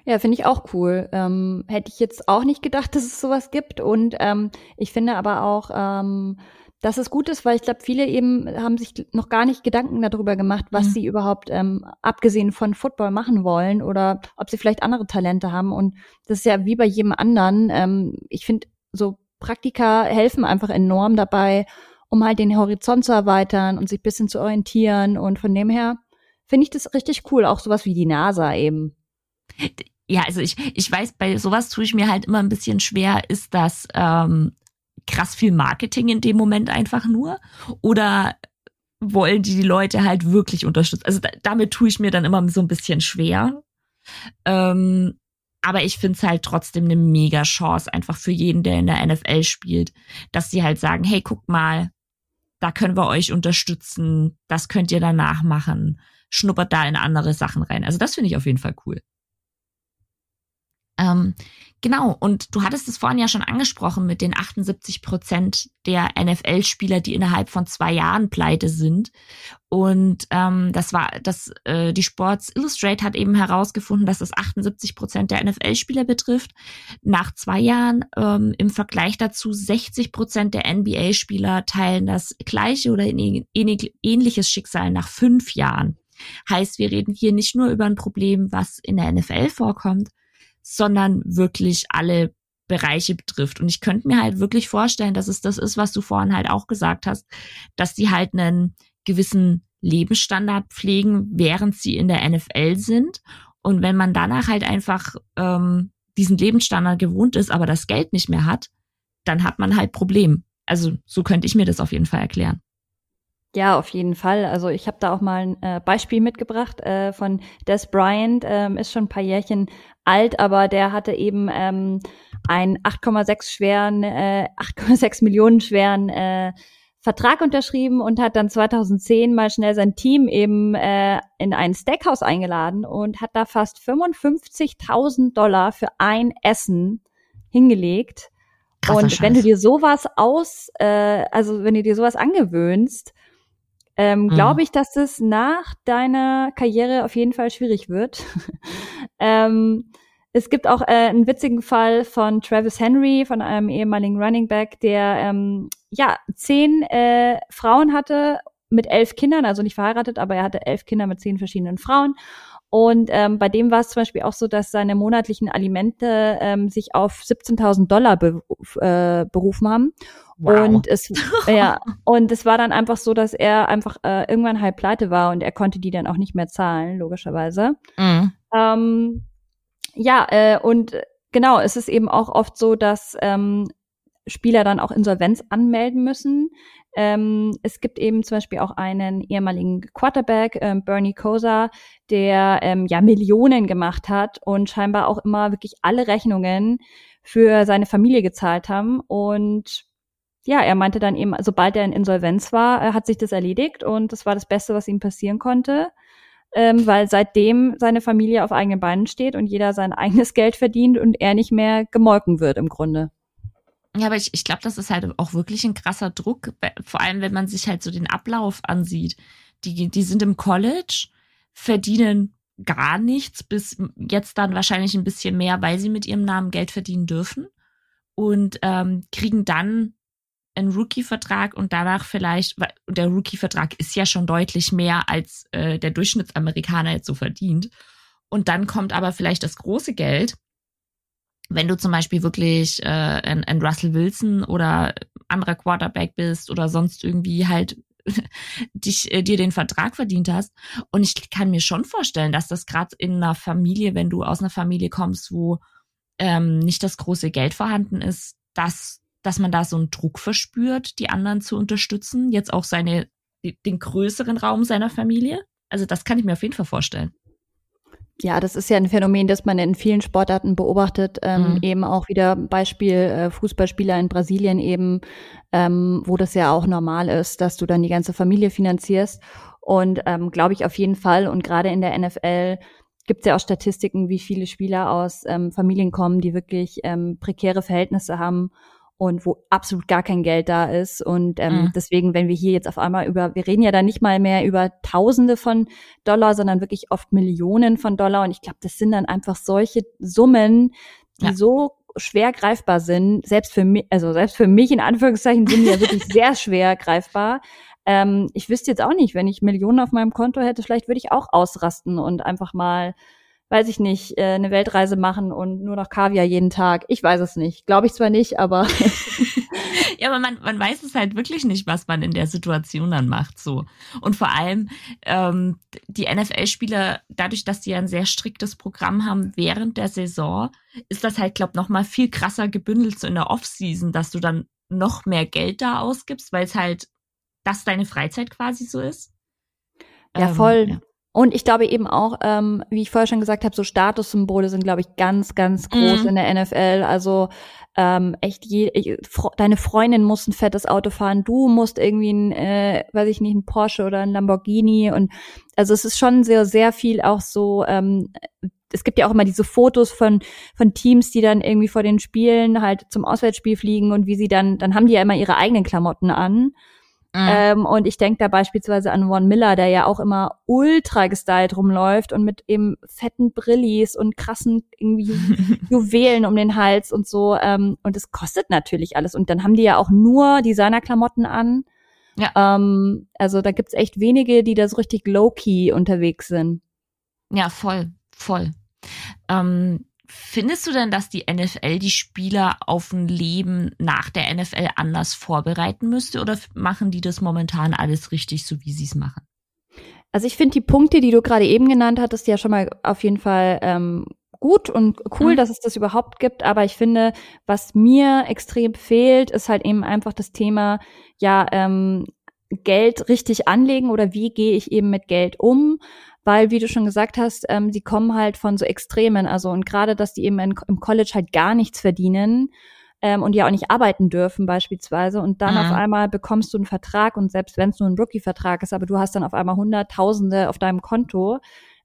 Ja, finde ich auch cool. Ähm, hätte ich jetzt auch nicht gedacht, dass es sowas gibt. Und ähm, ich finde aber auch, ähm, dass es gut ist, weil ich glaube, viele eben haben sich noch gar nicht Gedanken darüber gemacht, was mhm. sie überhaupt ähm, abgesehen von Football machen wollen oder ob sie vielleicht andere Talente haben. Und das ist ja wie bei jedem anderen. Ähm, ich finde, so Praktika helfen einfach enorm dabei, um halt den Horizont zu erweitern und sich bisschen zu orientieren. Und von dem her finde ich das richtig cool. Auch sowas wie die NASA eben ja, also ich, ich weiß, bei sowas tue ich mir halt immer ein bisschen schwer, ist das ähm, krass viel Marketing in dem Moment einfach nur? Oder wollen die die Leute halt wirklich unterstützen? Also da, damit tue ich mir dann immer so ein bisschen schwer. Ähm, aber ich finde es halt trotzdem eine mega Chance, einfach für jeden, der in der NFL spielt, dass sie halt sagen, hey, guckt mal, da können wir euch unterstützen, das könnt ihr danach machen, schnuppert da in andere Sachen rein. Also das finde ich auf jeden Fall cool. Ähm, genau, und du hattest es vorhin ja schon angesprochen mit den 78 Prozent der NFL-Spieler, die innerhalb von zwei Jahren pleite sind. Und ähm, das war, das, äh, die Sports Illustrate hat eben herausgefunden, dass es 78 Prozent der NFL-Spieler betrifft. Nach zwei Jahren ähm, im Vergleich dazu 60 Prozent der NBA-Spieler teilen das gleiche oder ähnliches Schicksal nach fünf Jahren. Heißt, wir reden hier nicht nur über ein Problem, was in der NFL vorkommt, sondern wirklich alle Bereiche betrifft. Und ich könnte mir halt wirklich vorstellen, dass es das ist, was du vorhin halt auch gesagt hast, dass die halt einen gewissen Lebensstandard pflegen, während sie in der NFL sind. Und wenn man danach halt einfach ähm, diesen Lebensstandard gewohnt ist, aber das Geld nicht mehr hat, dann hat man halt Problem. Also so könnte ich mir das auf jeden Fall erklären. Ja, auf jeden Fall. Also ich habe da auch mal ein äh, Beispiel mitgebracht äh, von Des Bryant, ähm, ist schon ein paar Jährchen alt, aber der hatte eben ähm, einen 8,6 schweren, äh, *laughs* 8,6 Millionen schweren äh, Vertrag unterschrieben und hat dann 2010 mal schnell sein Team eben äh, in ein Steakhouse eingeladen und hat da fast 55.000 Dollar für ein Essen hingelegt. Krasser und Scheiß. wenn du dir sowas aus, äh, also wenn du dir sowas angewöhnst, ähm, mhm. glaube ich, dass es nach deiner Karriere auf jeden Fall schwierig wird. *laughs* ähm, es gibt auch äh, einen witzigen Fall von Travis Henry, von einem ehemaligen Running Back, der ähm, ja zehn äh, Frauen hatte mit elf Kindern, also nicht verheiratet, aber er hatte elf Kinder mit zehn verschiedenen Frauen. Und ähm, bei dem war es zum Beispiel auch so, dass seine monatlichen Alimente ähm, sich auf 17.000 Dollar be äh, berufen haben. Wow. Und es, *laughs* ja, und es war dann einfach so, dass er einfach äh, irgendwann halb pleite war und er konnte die dann auch nicht mehr zahlen, logischerweise. Mhm. Ähm, ja, äh, und genau, es ist eben auch oft so, dass ähm, Spieler dann auch Insolvenz anmelden müssen. Ähm, es gibt eben zum Beispiel auch einen ehemaligen Quarterback, ähm, Bernie Kosar, der ähm, ja Millionen gemacht hat und scheinbar auch immer wirklich alle Rechnungen für seine Familie gezahlt haben und ja, er meinte dann eben, sobald er in Insolvenz war, äh, hat sich das erledigt und das war das Beste, was ihm passieren konnte, ähm, weil seitdem seine Familie auf eigenen Beinen steht und jeder sein *laughs* eigenes Geld verdient und er nicht mehr gemolken wird im Grunde. Ja, aber ich, ich glaube, das ist halt auch wirklich ein krasser Druck, vor allem wenn man sich halt so den Ablauf ansieht. Die, die sind im College, verdienen gar nichts, bis jetzt dann wahrscheinlich ein bisschen mehr, weil sie mit ihrem Namen Geld verdienen dürfen und ähm, kriegen dann einen Rookie-Vertrag und danach vielleicht, weil der Rookie-Vertrag ist ja schon deutlich mehr, als äh, der Durchschnittsamerikaner jetzt so verdient. Und dann kommt aber vielleicht das große Geld, wenn du zum Beispiel wirklich äh, ein, ein Russell Wilson oder anderer Quarterback bist oder sonst irgendwie halt *laughs* dich, äh, dir den Vertrag verdient hast. Und ich kann mir schon vorstellen, dass das gerade in einer Familie, wenn du aus einer Familie kommst, wo ähm, nicht das große Geld vorhanden ist, dass dass man da so einen Druck verspürt, die anderen zu unterstützen, jetzt auch seine, den größeren Raum seiner Familie? Also das kann ich mir auf jeden Fall vorstellen. Ja, das ist ja ein Phänomen, das man in vielen Sportarten beobachtet. Ähm, mhm. Eben auch wieder Beispiel äh, Fußballspieler in Brasilien eben, ähm, wo das ja auch normal ist, dass du dann die ganze Familie finanzierst. Und ähm, glaube ich auf jeden Fall und gerade in der NFL gibt es ja auch Statistiken, wie viele Spieler aus ähm, Familien kommen, die wirklich ähm, prekäre Verhältnisse haben und wo absolut gar kein Geld da ist. Und ähm, mhm. deswegen, wenn wir hier jetzt auf einmal über, wir reden ja da nicht mal mehr über Tausende von Dollar, sondern wirklich oft Millionen von Dollar. Und ich glaube, das sind dann einfach solche Summen, die ja. so schwer greifbar sind. Selbst für mich, also selbst für mich in Anführungszeichen sind die ja wirklich sehr *laughs* schwer greifbar. Ähm, ich wüsste jetzt auch nicht, wenn ich Millionen auf meinem Konto hätte, vielleicht würde ich auch ausrasten und einfach mal weiß ich nicht, äh, eine Weltreise machen und nur noch Kaviar jeden Tag. Ich weiß es nicht. Glaube ich zwar nicht, aber. *laughs* ja, aber man, man weiß es halt wirklich nicht, was man in der Situation dann macht. So. Und vor allem, ähm, die NFL-Spieler, dadurch, dass sie ja ein sehr striktes Programm haben während der Saison, ist das halt, glaube noch mal viel krasser gebündelt so in der Offseason, dass du dann noch mehr Geld da ausgibst, weil es halt das deine Freizeit quasi so ist. Ja, voll. Ähm, ja. Und ich glaube eben auch, ähm, wie ich vorher schon gesagt habe, so Statussymbole sind, glaube ich, ganz, ganz groß mhm. in der NFL. Also ähm, echt, je, ich, deine Freundin muss ein fettes Auto fahren, du musst irgendwie ein, äh, weiß ich nicht, ein Porsche oder ein Lamborghini. Und also es ist schon sehr, sehr viel auch so. Ähm, es gibt ja auch immer diese Fotos von von Teams, die dann irgendwie vor den Spielen halt zum Auswärtsspiel fliegen und wie sie dann, dann haben die ja immer ihre eigenen Klamotten an. Mhm. Ähm, und ich denke da beispielsweise an Von Miller, der ja auch immer ultra gestylt rumläuft und mit eben fetten Brillis und krassen irgendwie *laughs* Juwelen um den Hals und so. Ähm, und es kostet natürlich alles. Und dann haben die ja auch nur Designerklamotten an. Ja. Ähm, also da gibt's echt wenige, die da so richtig low-key unterwegs sind. Ja, voll, voll. Ähm, Findest du denn, dass die NFL die Spieler auf ein Leben nach der NFL anders vorbereiten müsste oder machen die das momentan alles richtig, so wie sie es machen? Also ich finde die Punkte, die du gerade eben genannt hattest, ja schon mal auf jeden Fall ähm, gut und cool, mhm. dass es das überhaupt gibt. Aber ich finde, was mir extrem fehlt, ist halt eben einfach das Thema, ja, ähm, Geld richtig anlegen oder wie gehe ich eben mit Geld um? Weil, wie du schon gesagt hast, ähm, sie kommen halt von so Extremen, also und gerade, dass die eben in, im College halt gar nichts verdienen ähm, und ja auch nicht arbeiten dürfen beispielsweise und dann mhm. auf einmal bekommst du einen Vertrag und selbst wenn es nur ein Rookie-Vertrag ist, aber du hast dann auf einmal Hunderttausende auf deinem Konto,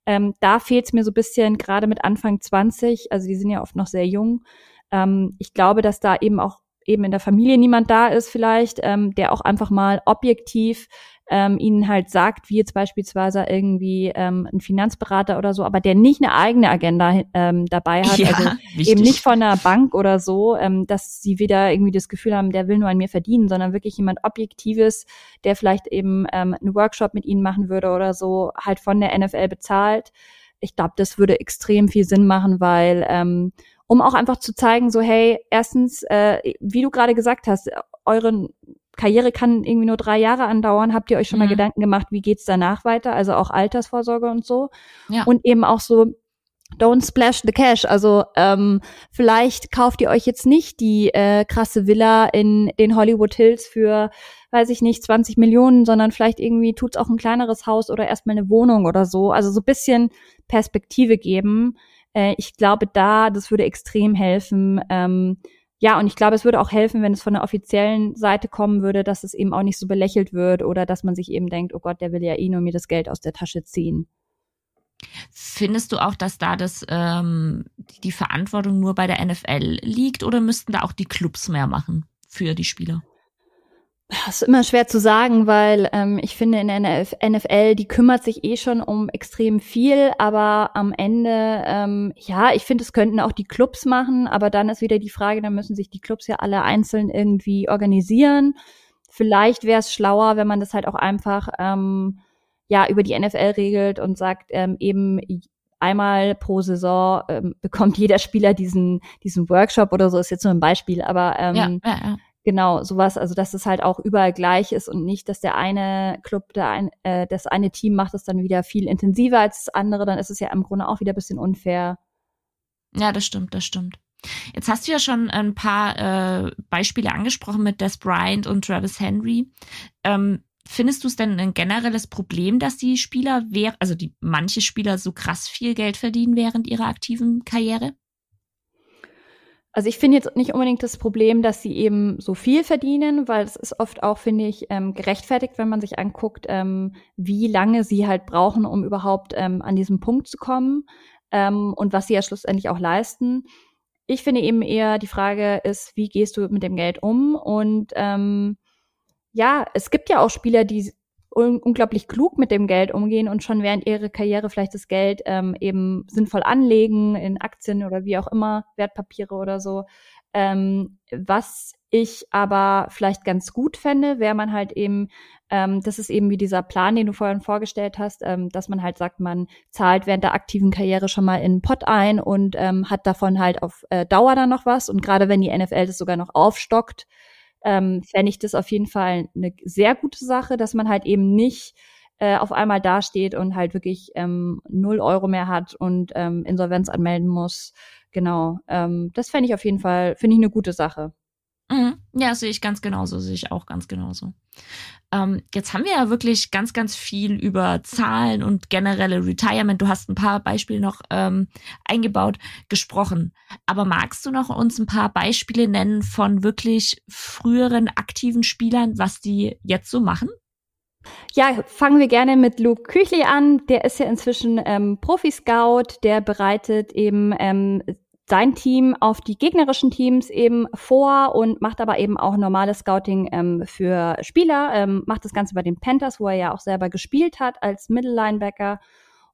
ähm, da fehlt es mir so bisschen, gerade mit Anfang 20, also die sind ja oft noch sehr jung. Ähm, ich glaube, dass da eben auch eben in der Familie niemand da ist vielleicht, ähm, der auch einfach mal objektiv ähm, ihnen halt sagt, wie jetzt beispielsweise irgendwie ähm, ein Finanzberater oder so, aber der nicht eine eigene Agenda ähm, dabei hat, ja, also wichtig. eben nicht von einer Bank oder so, ähm, dass sie wieder irgendwie das Gefühl haben, der will nur an mir verdienen, sondern wirklich jemand Objektives, der vielleicht eben ähm, einen Workshop mit ihnen machen würde oder so, halt von der NFL bezahlt. Ich glaube, das würde extrem viel Sinn machen, weil ähm, um auch einfach zu zeigen, so hey, erstens, äh, wie du gerade gesagt hast, euren Karriere kann irgendwie nur drei Jahre andauern. Habt ihr euch schon mhm. mal Gedanken gemacht, wie geht's danach weiter? Also auch Altersvorsorge und so. Ja. Und eben auch so, don't splash the cash. Also ähm, vielleicht kauft ihr euch jetzt nicht die äh, krasse Villa in den Hollywood Hills für, weiß ich nicht, 20 Millionen, sondern vielleicht irgendwie tut's auch ein kleineres Haus oder erstmal eine Wohnung oder so. Also so bisschen Perspektive geben. Äh, ich glaube, da, das würde extrem helfen. Ähm, ja, und ich glaube, es würde auch helfen, wenn es von der offiziellen Seite kommen würde, dass es eben auch nicht so belächelt wird oder dass man sich eben denkt, oh Gott, der will ja eh nur mir das Geld aus der Tasche ziehen. Findest du auch, dass da das ähm, die Verantwortung nur bei der NFL liegt oder müssten da auch die Clubs mehr machen für die Spieler? Das ist immer schwer zu sagen, weil ähm, ich finde in der NFL, die kümmert sich eh schon um extrem viel, aber am Ende, ähm, ja, ich finde, es könnten auch die Clubs machen, aber dann ist wieder die Frage, dann müssen sich die Clubs ja alle einzeln irgendwie organisieren. Vielleicht wäre es schlauer, wenn man das halt auch einfach ähm, ja über die NFL regelt und sagt ähm, eben einmal pro Saison ähm, *laughs* bekommt jeder Spieler diesen diesen Workshop oder so ist jetzt nur ein Beispiel, aber ähm, ja, ja, ja genau sowas, also dass es halt auch überall gleich ist und nicht, dass der eine Club, der ein, äh, das eine Team macht es dann wieder viel intensiver als das andere, dann ist es ja im Grunde auch wieder ein bisschen unfair. Ja, das stimmt, das stimmt. Jetzt hast du ja schon ein paar äh, Beispiele angesprochen mit Des Bryant und Travis Henry. Ähm, findest du es denn ein generelles Problem, dass die Spieler, also die manche Spieler so krass viel Geld verdienen während ihrer aktiven Karriere? Also ich finde jetzt nicht unbedingt das Problem, dass sie eben so viel verdienen, weil es ist oft auch, finde ich, ähm, gerechtfertigt, wenn man sich anguckt, ähm, wie lange sie halt brauchen, um überhaupt ähm, an diesen Punkt zu kommen. ähm, und was sie ja schlussendlich auch leisten. Ich finde eben eher die Frage ist, wie gehst du mit dem Geld um? Und ähm, ja, es gibt ja auch Spieler, die un unglaublich klug mit dem Geld umgehen und schon während ihrer Karriere vielleicht das Geld ähm, eben sinnvoll anlegen in Aktien oder wie auch immer, Wertpapiere oder so. Ähm, was ich aber vielleicht ganz gut fände, wäre man halt eben, ähm, das ist eben wie dieser Plan, den du vorhin vorgestellt hast, ähm, dass man halt sagt, man zahlt während der aktiven Karriere schon mal in einen Pot ein und ähm, hat davon halt auf äh, Dauer dann noch was. Und gerade wenn die NFL das sogar noch aufstockt, ähm, fände ich das auf jeden Fall eine sehr gute Sache, dass man halt eben nicht äh, auf einmal dasteht und halt wirklich ähm, null Euro mehr hat und ähm, Insolvenz anmelden muss. Genau. Ähm, das fände ich auf jeden Fall, finde ich eine gute Sache. Mhm. Ja, sehe ich ganz genauso, sehe ich auch ganz genauso. Ähm, jetzt haben wir ja wirklich ganz, ganz viel über Zahlen und generelle Retirement. Du hast ein paar Beispiele noch ähm, eingebaut, gesprochen. Aber magst du noch uns ein paar Beispiele nennen von wirklich früheren aktiven Spielern, was die jetzt so machen? Ja, fangen wir gerne mit Luke Küchli an. Der ist ja inzwischen ähm, Profi-Scout, der bereitet eben ähm, sein Team auf die gegnerischen Teams eben vor und macht aber eben auch normales Scouting ähm, für Spieler, ähm, macht das Ganze bei den Panthers, wo er ja auch selber gespielt hat als Middle Linebacker.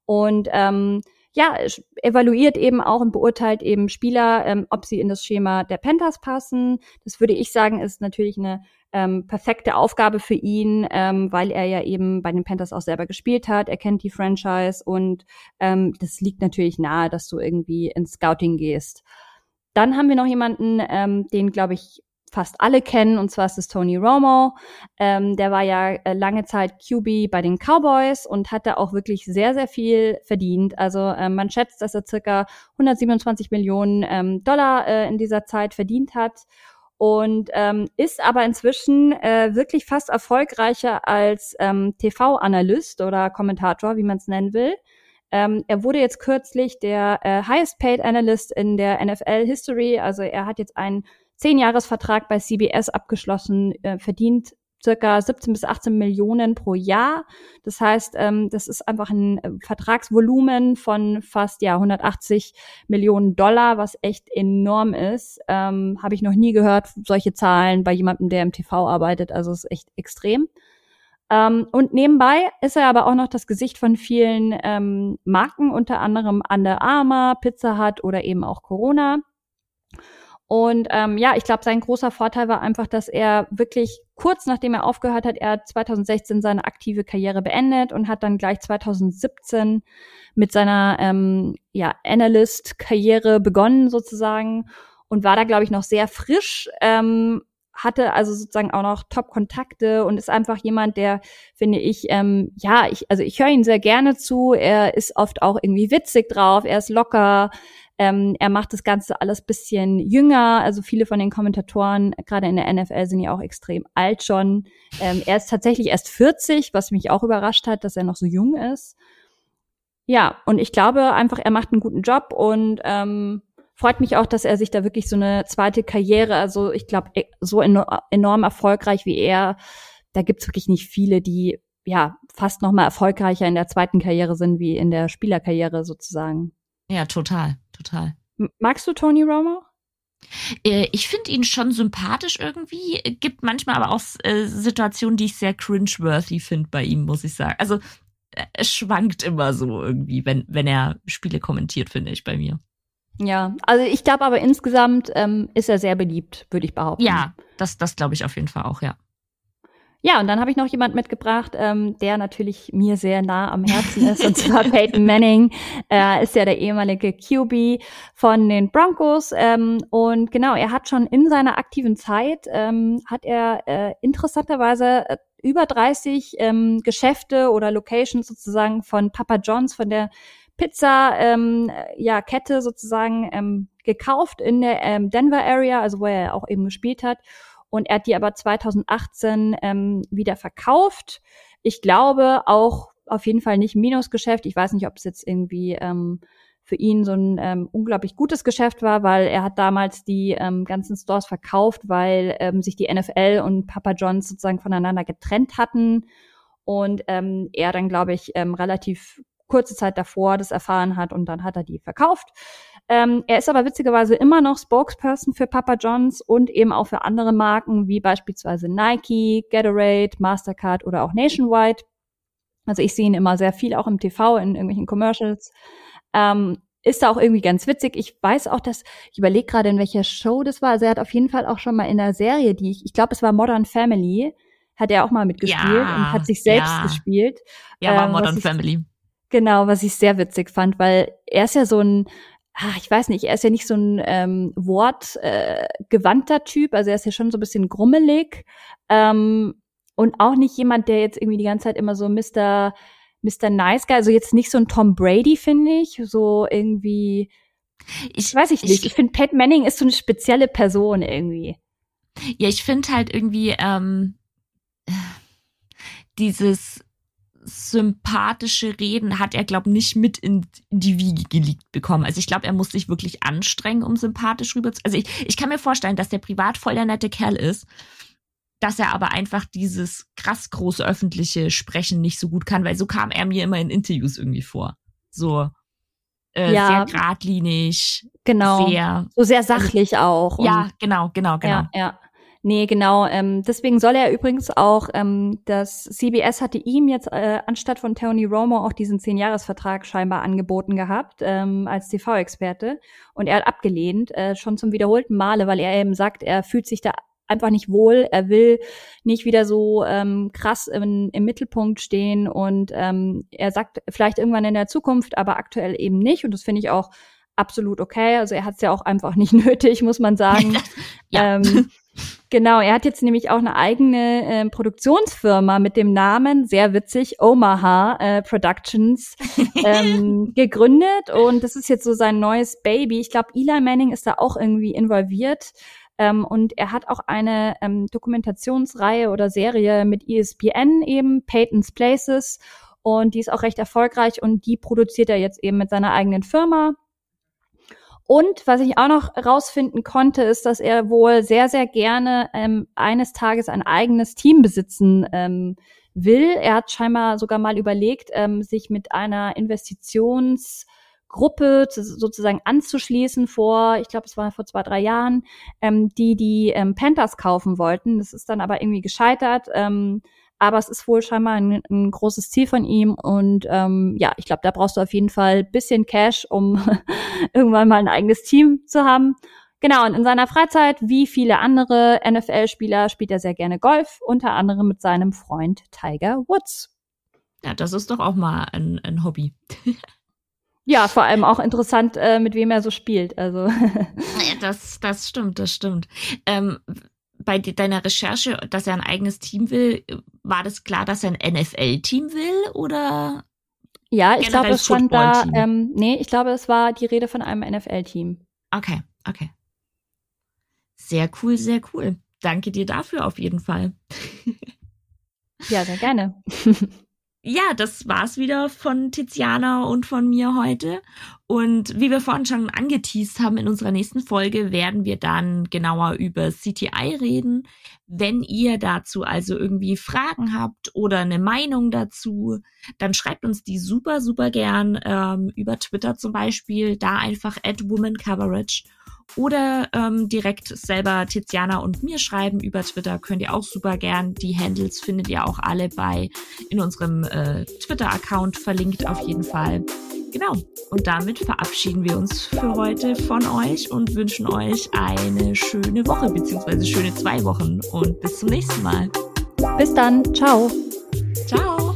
Und ähm, ja, evaluiert eben auch und beurteilt eben Spieler, ähm, ob sie in das Schema der Panthers passen. Das würde ich sagen, ist natürlich eine ähm, perfekte Aufgabe für ihn, ähm, weil er ja eben bei den Panthers auch selber gespielt hat. Er kennt die Franchise und ähm, das liegt natürlich nahe, dass du irgendwie ins Scouting gehst. Dann haben wir noch jemanden, ähm, den glaube ich fast alle kennen, und zwar ist es Tony Romo. Ähm, der war ja äh, lange Zeit QB bei den Cowboys und hat da auch wirklich sehr, sehr viel verdient. Also ähm, man schätzt, dass er circa 127 Millionen ähm, Dollar äh, in dieser Zeit verdient hat und ähm, ist aber inzwischen äh, wirklich fast erfolgreicher als ähm, TV-Analyst oder Kommentator, wie man es nennen will. Ähm, er wurde jetzt kürzlich der äh, Highest Paid Analyst in der NFL History. Also er hat jetzt einen Zehn-Jahres-Vertrag bei CBS abgeschlossen, äh, verdient circa 17 bis 18 Millionen pro Jahr. Das heißt, ähm, das ist einfach ein äh, Vertragsvolumen von fast ja 180 Millionen Dollar, was echt enorm ist. Ähm, Habe ich noch nie gehört solche Zahlen bei jemandem, der im TV arbeitet. Also ist echt extrem. Ähm, und nebenbei ist er aber auch noch das Gesicht von vielen ähm, Marken, unter anderem Under Armour, Pizza Hut oder eben auch Corona. Und ähm, ja, ich glaube, sein großer Vorteil war einfach, dass er wirklich kurz nachdem er aufgehört hat, er hat 2016 seine aktive Karriere beendet und hat dann gleich 2017 mit seiner ähm, ja, Analyst-Karriere begonnen sozusagen und war da, glaube ich, noch sehr frisch. Ähm, hatte also sozusagen auch noch Top-Kontakte und ist einfach jemand, der, finde ich, ähm, ja, ich, also ich höre ihn sehr gerne zu. Er ist oft auch irgendwie witzig drauf, er ist locker, ähm, er macht das Ganze alles bisschen jünger. Also viele von den Kommentatoren, gerade in der NFL, sind ja auch extrem alt schon. Ähm, er ist tatsächlich erst 40, was mich auch überrascht hat, dass er noch so jung ist. Ja, und ich glaube einfach, er macht einen guten Job und ähm, freut mich auch, dass er sich da wirklich so eine zweite Karriere, also ich glaube, e, so enorm erfolgreich wie er, da gibt's wirklich nicht viele, die ja fast noch mal erfolgreicher in der zweiten Karriere sind wie in der Spielerkarriere sozusagen. Ja, total, total. Magst du Tony Romo? Äh, ich finde ihn schon sympathisch irgendwie, gibt manchmal aber auch äh, Situationen, die ich sehr cringe-worthy finde bei ihm, muss ich sagen. Also äh, es schwankt immer so irgendwie, wenn, wenn er Spiele kommentiert, finde ich bei mir. Ja, also ich glaube aber insgesamt ähm, ist er sehr beliebt, würde ich behaupten. Ja, das, das glaube ich auf jeden Fall auch, ja. Ja, und dann habe ich noch jemand mitgebracht, ähm, der natürlich mir sehr nah am Herzen ist, und zwar Peyton Manning. Er ist ja der ehemalige QB von den Broncos. Ähm, und genau, er hat schon in seiner aktiven Zeit, ähm, hat er äh, interessanterweise äh, über 30 ähm, Geschäfte oder Locations sozusagen von Papa John's, von der Pizza ähm, ja Kette sozusagen ähm, gekauft in der ähm, Denver Area, also wo er auch eben gespielt hat und er hat die aber 2018 ähm, wieder verkauft. Ich glaube auch auf jeden Fall nicht Minusgeschäft. Ich weiß nicht, ob es jetzt irgendwie ähm, für ihn so ein ähm, unglaublich gutes Geschäft war, weil er hat damals die ähm, ganzen Stores verkauft, weil ähm, sich die NFL und Papa John's sozusagen voneinander getrennt hatten und ähm, er dann, glaube ich, ähm, relativ kurze Zeit davor das erfahren hat und dann hat er die verkauft. Ähm, er ist aber witzigerweise immer noch Spokesperson für Papa John's und eben auch für andere Marken wie beispielsweise Nike, Gatorade, Mastercard oder auch Nationwide. Also ich sehe ihn immer sehr viel auch im TV, in irgendwelchen Commercials. Ähm, ist da auch irgendwie ganz witzig. Ich weiß auch, dass, ich überlege gerade, in welcher Show das war. Also er hat auf jeden Fall auch schon mal in der Serie, die ich, ich glaube, es war Modern Family, hat er auch mal mitgespielt Ja, und hat sich selbst ja. gespielt. Ja, war Ähm, Modern ich- Family. Genau, was ich sehr witzig fand, weil er ist ja so ein, ah, ich weiß nicht, er ist ja nicht so ein ähm, wortgewandter äh, Typ, also er ist ja schon so ein bisschen grummelig ähm, und auch nicht jemand, der jetzt irgendwie die ganze Zeit immer so Mr. Mr. Nice Guy, also jetzt nicht so ein Tom Brady, finde ich, so irgendwie, Ich, weiß ich nicht, ich, finde Pat Manning ist so eine spezielle Person irgendwie. Ja, ich finde halt irgendwie ähm, dieses sympathische Reden hat er, glaube nicht mit in die Wiege gelegt bekommen. Also ich glaube, er muss sich wirklich anstrengen, um sympathisch rüber zu. Also ich, ich kann mir vorstellen, dass der privat voll der nette Kerl ist, dass er aber einfach dieses krass große öffentliche Sprechen nicht so gut kann, weil so kam er mir immer in Interviews irgendwie vor. So äh, Ja. sehr geradlinig, Genau. sehr. so sehr sachlich auch. und- Ja, genau, genau, genau. Ja, ja. Nee, genau. Ähm, deswegen soll er übrigens auch, ähm, das CBS hatte ihm jetzt äh, anstatt von Tony Romo auch diesen Zehn-Jahres-Vertrag scheinbar angeboten gehabt ähm, als TV-Experte. Und er hat abgelehnt, äh, schon zum wiederholten Male, weil er eben sagt, er fühlt sich da einfach nicht wohl. Er will nicht wieder so ähm, krass im, im Mittelpunkt stehen. Und ähm, er sagt vielleicht irgendwann in der Zukunft, aber aktuell eben nicht. Und das finde ich auch absolut okay. Also er hat es ja auch einfach nicht *laughs* nötig, muss man sagen. *laughs* Ja. Ähm, genau, er hat jetzt nämlich auch eine eigene ähm, Produktionsfirma mit dem Namen, sehr witzig, Omaha äh, Productions *laughs* ähm, gegründet. Und das ist jetzt so sein neues Baby. Ich glaube, Eli Manning ist da auch irgendwie involviert. Ähm, und er hat auch eine ähm, Dokumentationsreihe oder Serie mit ESPN eben, Peyton's Places. Und die ist auch recht erfolgreich und die produziert er jetzt eben mit seiner eigenen Firma. Und was ich auch noch rausfinden konnte, ist, dass er wohl sehr, sehr gerne ähm, eines Tages ein eigenes Team besitzen ähm, will. Er hat scheinbar sogar mal überlegt, ähm, sich mit einer Investitionsgruppe zu, sozusagen anzuschließen vor, ich glaube, es war vor zwei, drei Jahren, ähm, die die ähm, Panthers kaufen wollten. Das ist dann aber irgendwie gescheitert. Ähm, aber es ist wohl scheinbar ein, ein großes Ziel von ihm und ähm, ja, ich glaube, da brauchst du auf jeden Fall bisschen Cash, um *laughs* irgendwann mal ein eigenes Team zu haben. Genau, und in seiner Freizeit, wie viele andere NFL-Spieler, spielt er sehr gerne Golf, unter anderem mit seinem Freund Tiger Woods. Ja, das ist doch auch mal ein, ein Hobby. *laughs* Ja, vor allem auch interessant, äh, mit wem er so spielt. Also Ja, Das, das stimmt, das stimmt. Ähm, bei de- deiner Recherche, dass er ein eigenes Team will, war das klar, dass er ein NFL-Team will oder? ja, ich glaube, es stand da, ähm, nee, ich glaube, es war die Rede von einem NFL-Team. Okay, okay. Sehr cool, sehr cool. Danke dir dafür auf jeden Fall. Ja, sehr gerne. *laughs* Ja, das war's wieder von Tiziana und von mir heute. Und wie wir vorhin schon angeteased haben, in unserer nächsten Folge werden wir dann genauer über CTI reden. Wenn ihr dazu also irgendwie Fragen habt oder eine Meinung dazu, dann schreibt uns die super, super gern ähm, über Twitter zum Beispiel, da einfach at Woman Coverage oder ähm, direkt selber Tiziana und mir schreiben über Twitter könnt ihr auch super gern. Die Handles findet ihr auch alle bei in unserem äh, Twitter-Account verlinkt auf jeden Fall. Genau. Und damit verabschieden wir uns für heute von euch und wünschen euch eine schöne Woche beziehungsweise schöne zwei Wochen und bis zum nächsten Mal. Bis dann. Ciao. Ciao.